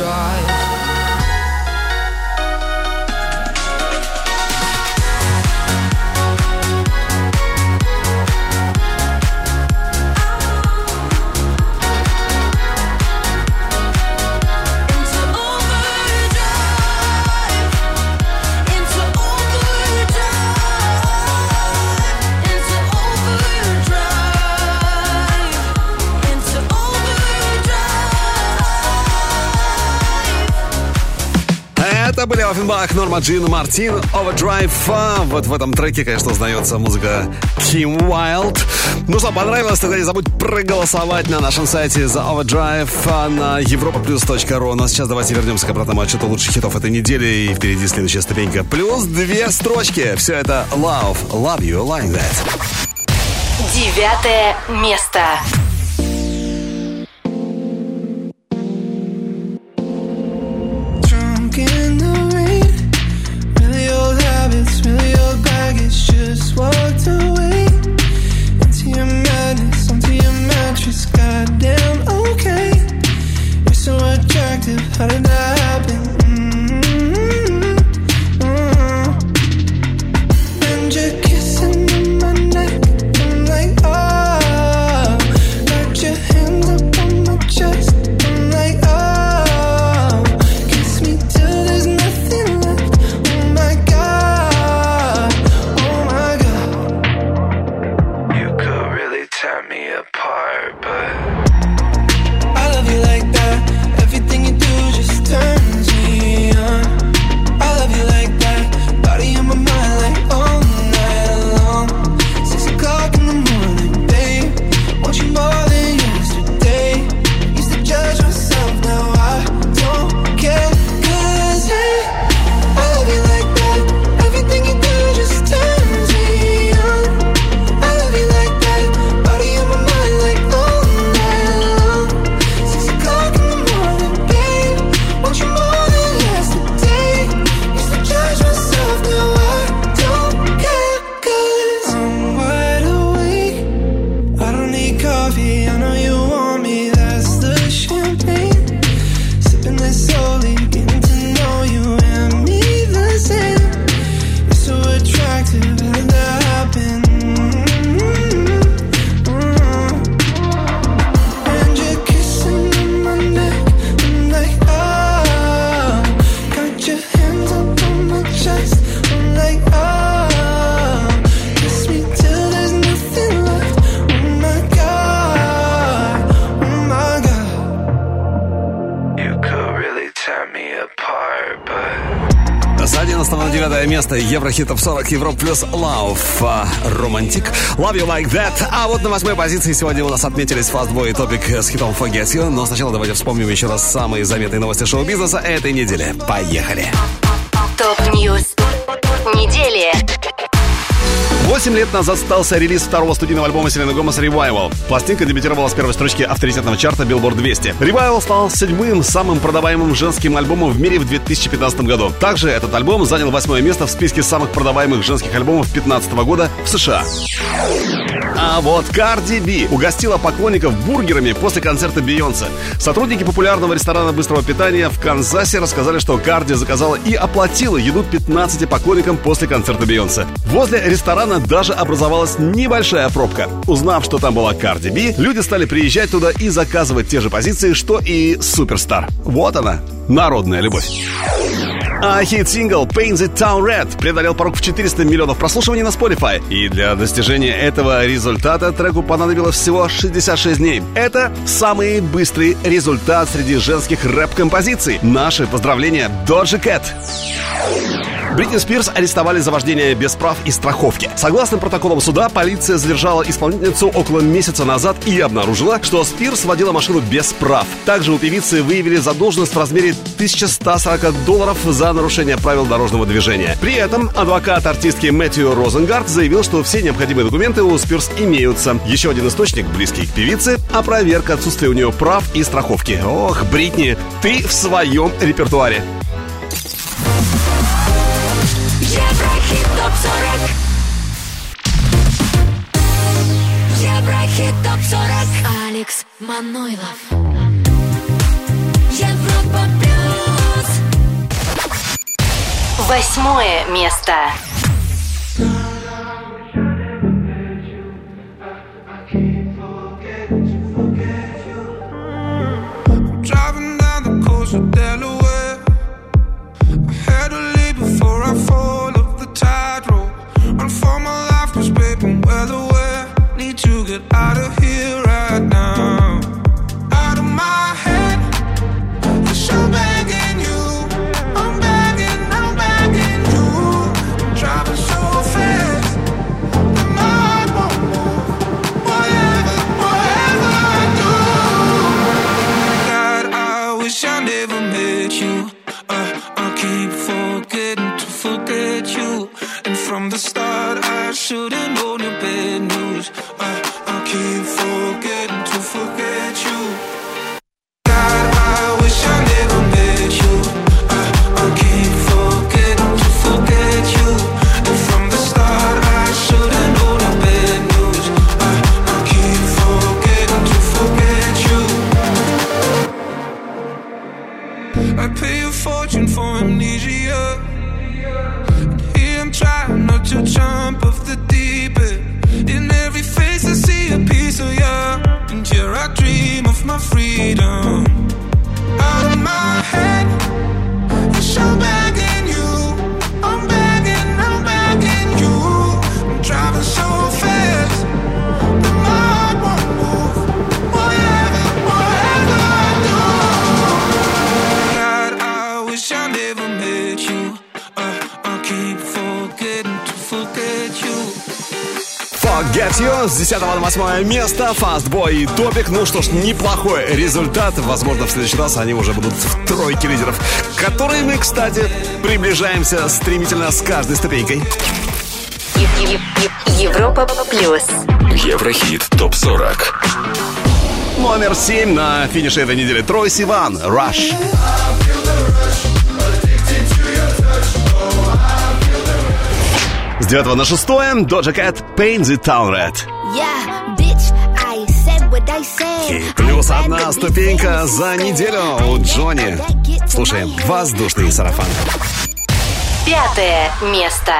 [SPEAKER 1] try. Норма Джин, Мартин, Overdrive. А вот в этом треке, конечно, узнается музыка Ким Уайлд. Ну что, понравилось? Тогда не забудь проголосовать на нашем сайте за Overdrive а, на europaplus.ru. Ну а сейчас давайте вернемся к обратному отчету лучших хитов этой недели. И впереди следующая ступенька. Плюс две строчки. Все это Love, Love You Like That.
[SPEAKER 11] Девятое место.
[SPEAKER 1] Место Еврохит Топ 40 Европ плюс Love а, Романтик. Love You Like That. А вот на восьмой позиции сегодня у нас отметились Fastboy и Topic с хитом Forget You Но сначала давайте вспомним еще раз самые заметные новости шоу-бизнеса этой недели. Поехали!
[SPEAKER 6] Top News
[SPEAKER 1] 8 лет назад стался релиз второго студийного альбома Селены Гомес «Revival». Пластинка дебютировала с первой строчки авторитетного чарта Billboard 200. «Revival» стал седьмым самым продаваемым женским альбомом в мире в 2015 году. Также этот альбом занял восьмое место в списке самых продаваемых женских альбомов 2015 года в США. А вот Cardi B угостила поклонников бургерами после концерта Бейонсе. Сотрудники популярного ресторана быстрого питания в Канзасе рассказали, что Карди заказала и оплатила еду 15 поклонникам после концерта Бейонсе. Возле ресторана даже образовалась небольшая пробка. Узнав, что там была Карди Би, люди стали приезжать туда и заказывать те же позиции, что и Суперстар. Вот она, народная любовь. А хит-сингл Paint the Town Red преодолел порог в 400 миллионов прослушиваний на Spotify. И для достижения этого результата треку понадобилось всего 66 дней. Это самый быстрый результат среди женских рэп-композиций. Наши поздравления Doja Cat. Бритни Спирс арестовали за вождение без прав и страховки. Согласно протоколам суда, полиция задержала исполнительницу около месяца назад и обнаружила, что Спирс водила машину без прав. Также у певицы выявили задолженность в размере 1140 долларов за нарушение правил дорожного движения. При этом адвокат артистки Мэтью Розенгард заявил, что все необходимые документы у Спирс имеются. Еще один источник, близкий к певице, опроверг отсутствие у нее прав и страховки. Ох, Бритни, ты в своем репертуаре.
[SPEAKER 5] Еврохит ТОП-40 Еврохит ТОП-40 Алекс Манойлов Европа Плюс
[SPEAKER 6] Восьмое место.
[SPEAKER 3] Driving down the coast of Delaware. Run for my life, babe, I'm well aware. Need to get out of here
[SPEAKER 1] Fastboy и Топик. Ну что ж, неплохой результат. Возможно, в следующий раз они уже будут в тройке лидеров К которой мы, кстати, приближаемся стремительно с каждой ступенькой.
[SPEAKER 6] Европа плюс.
[SPEAKER 2] Еврохит ТОП-40.
[SPEAKER 1] Номер 7 на финише этой недели. Трой Сиван, Rush. С 9 на 6 Doja Cat, Paint the Town Red
[SPEAKER 15] I said.
[SPEAKER 1] И плюс одна ступенька за неделю у Джонни Слушаем «Воздушный сарафан»
[SPEAKER 6] Пятое место.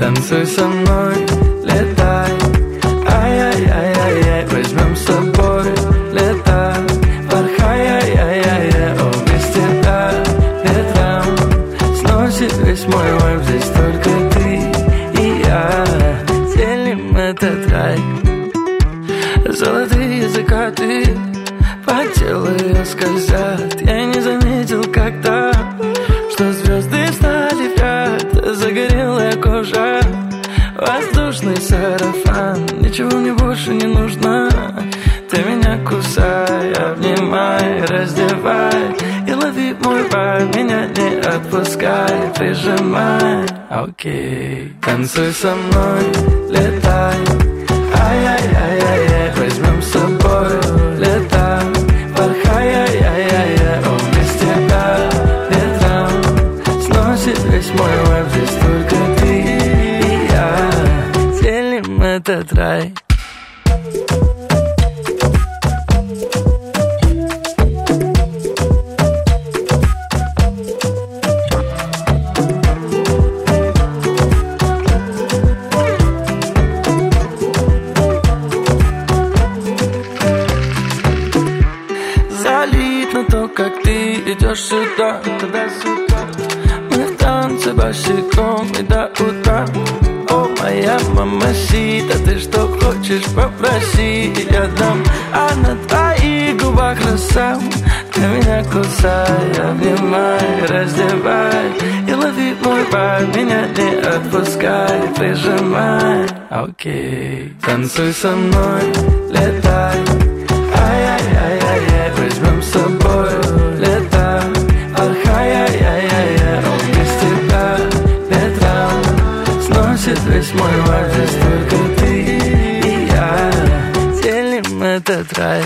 [SPEAKER 21] Танцуй со мной, прижимай Окей. Танцуй со мной, летай. Ай-яй-яй-яй, возьмем с собой летай. Порхай, ай-яй-яй, о, без тебя ветром Сносит весь мой вайб, здесь только ты и я. Делим этот рай сюда Туда-сюда Мы в танце босиком и до утра. О, моя мамасита, ты что хочешь, попроси Я дам, а на твоих губах роса Ты меня кусай, обнимай, раздевай. И лови мой вайб, меня не отпускай Прижимай, окей Танцуй со мной, летай. Ай-яй-яй-яй, возьмем с собой Весь мой здесь только ты и я. Делим этот рай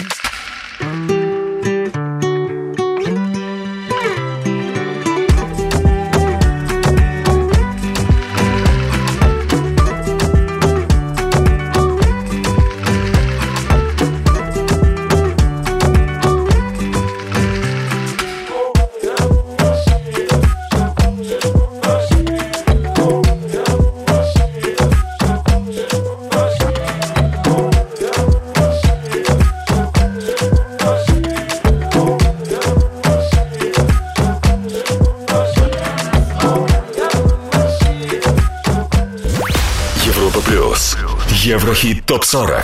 [SPEAKER 2] Еврохит топ 40.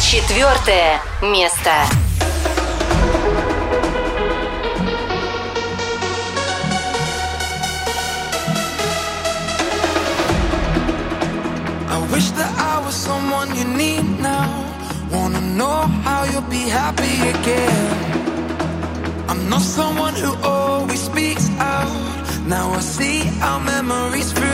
[SPEAKER 8] Четвертое место.
[SPEAKER 11] I wish that I was someone you need now. Wanna know how you'll be happy again. I'm not someone who always speaks out. Now I see our memories through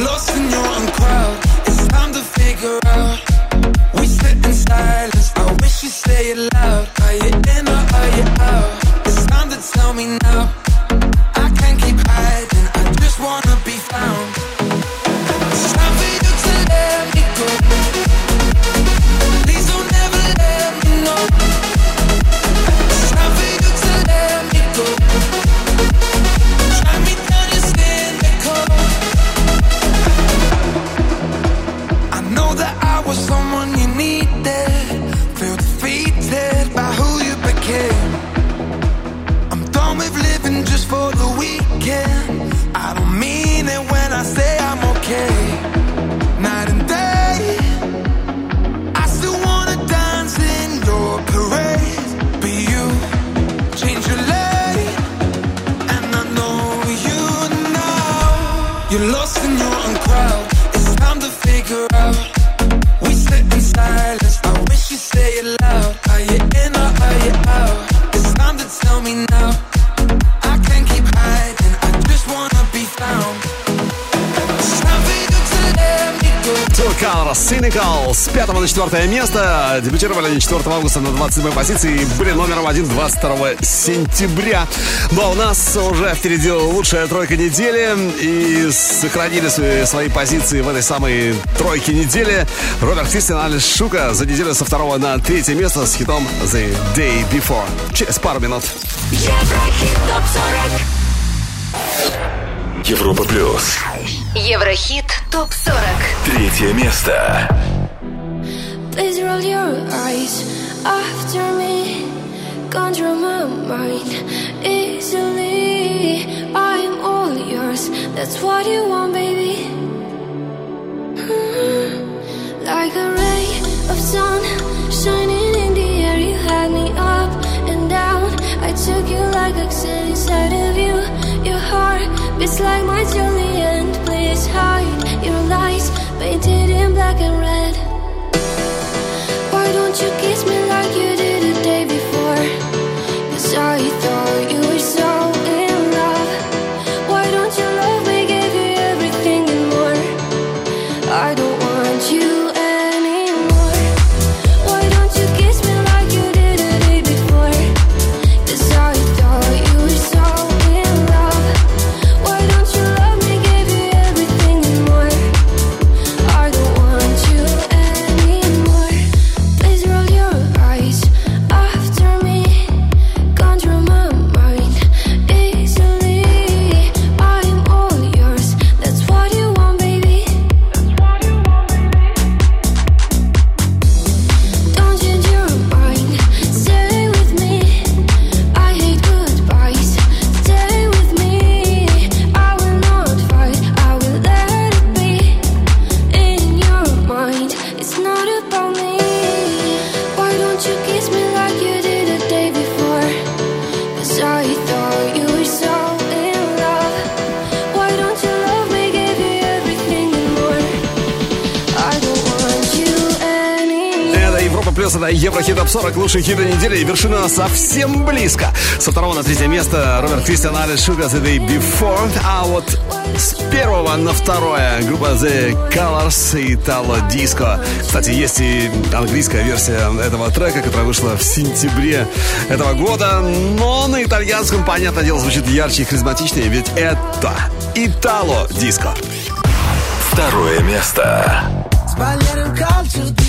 [SPEAKER 11] Lost in your own crowd. It's time to figure out. with
[SPEAKER 1] someone new с 5 на 4 место. Дебютировали они 4 августа на 27 позиции и были номером 1 22 сентября. Ну а у нас уже впереди лучшая тройка недели. И сохранили свои, свои позиции в этой самой тройке недели. Роберт Кристин, Алис Шука за неделю со второго на третье место с хитом The Day Before. Через пару минут.
[SPEAKER 8] Еврохит топ 40.
[SPEAKER 2] Европа плюс.
[SPEAKER 8] Еврохит топ 40.
[SPEAKER 2] Третье место.
[SPEAKER 13] Please roll your eyes after me. Control my mind easily. I'm all yours, that's what you want, baby. Mm-hmm. Like a ray of sun shining in the air, you had me up and down. I took you like oxygen inside of you. Your heart beats like my Julian. Please hide your lies painted in black and red you kiss me
[SPEAKER 1] топ-40 лучшие хиты недели. И вершина совсем близко. Со второго на третье место Роберт Кристиан Алис Sugar The Day Before. А вот с первого на второе группа The Colors и Тало Диско. Кстати, есть и английская версия этого трека, которая вышла в сентябре этого года. Но на итальянском, понятное дело, звучит ярче и харизматичнее, ведь это Итало Диско.
[SPEAKER 2] Второе место.
[SPEAKER 17] Spagli un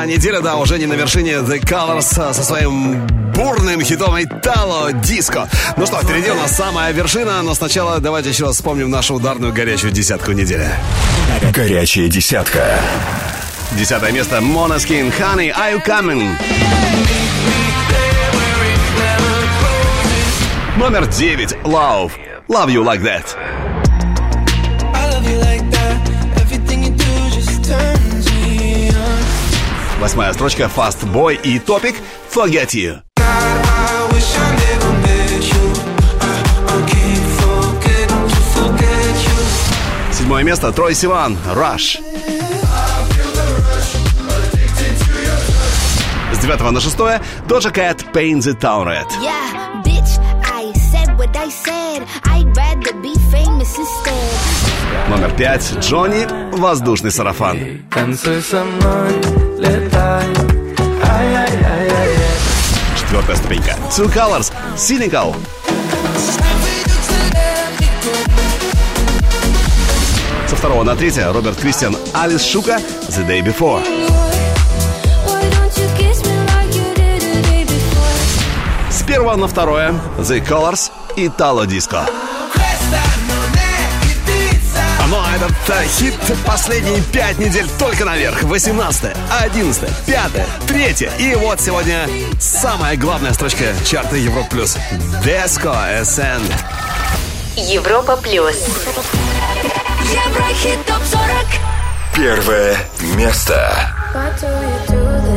[SPEAKER 1] а неделя, да, уже не на вершине The Colors а, со своим бурным хитом Итало-диско. Ну что, впереди у нас самая вершина, но сначала давайте еще раз вспомним нашу ударную горячую десятку недели.
[SPEAKER 2] Горячая десятка.
[SPEAKER 1] Десятое место. Моноскин, Honey, Are You Coming? Номер девять. Love. Love You Like That.
[SPEAKER 17] I love you like that.
[SPEAKER 3] I, I can't forget to forget you.
[SPEAKER 1] Седьмое место Трой Сиван Rush. С девятого на шестое Doja Cat Paint the Town Red.
[SPEAKER 15] Yeah, bitch, I said what I said. I'd rather be famous instead.
[SPEAKER 1] Номер пять Джонни Воздушный сарафан.
[SPEAKER 21] Танцуй со мной, летай. Ай-яй-яй-яй.
[SPEAKER 1] Четвертая ступенька Two Colors Cynical. Со второго на третье Роберт Кристиан Алис Шука The Day Before. С первого на второе The Colors Italo Disco. Ну, этот э, хит последние пять недель только наверх. 18, 11, 5, 3. И вот сегодня самая главная строчка чарта Европ Плюс. Disco Ascend.
[SPEAKER 6] Европа плюс.
[SPEAKER 15] Еврохит ТОП-40
[SPEAKER 2] Первое место.
[SPEAKER 13] Why do you do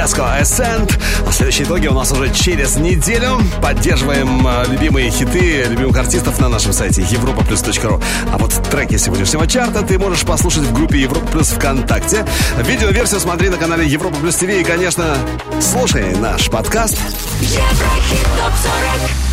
[SPEAKER 1] Disco Ascent. А следующие итоги у нас уже через неделю. Поддерживаем э, любимые хиты любимых артистов на нашем сайте europaplus.ru. А вот треки сегодняшнего чарта ты можешь послушать в группе Европа Плюс ВКонтакте. Видеоверсию смотри на канале Европа Плюс ТВ и, конечно, слушай наш подкаст.
[SPEAKER 15] Еврохит ТОП-40